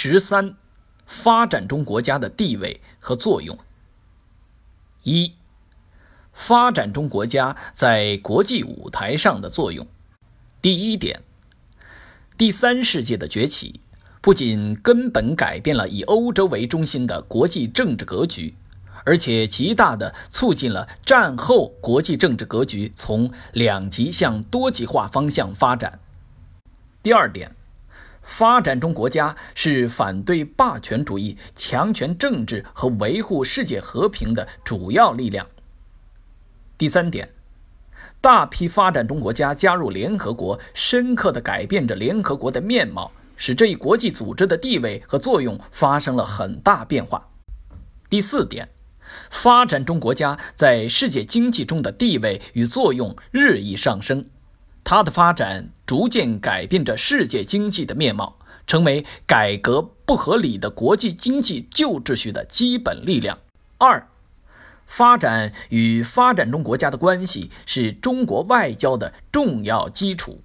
十三，发展中国家的地位和作用。一，发展中国家在国际舞台上的作用。第一点，第三世界的崛起不仅根本改变了以欧洲为中心的国际政治格局，而且极大地促进了战后国际政治格局从两极向多极化方向发展。第二点。发展中国家是反对霸权主义、强权政治和维护世界和平的主要力量。第三点，大批发展中国家加入联合国，深刻地改变着联合国的面貌，使这一国际组织的地位和作用发生了很大变化。第四点，发展中国家在世界经济中的地位与作用日益上升。它的发展逐渐改变着世界经济的面貌，成为改革不合理的国际经济旧秩序的基本力量。二，发展与发展中国家的关系是中国外交的重要基础。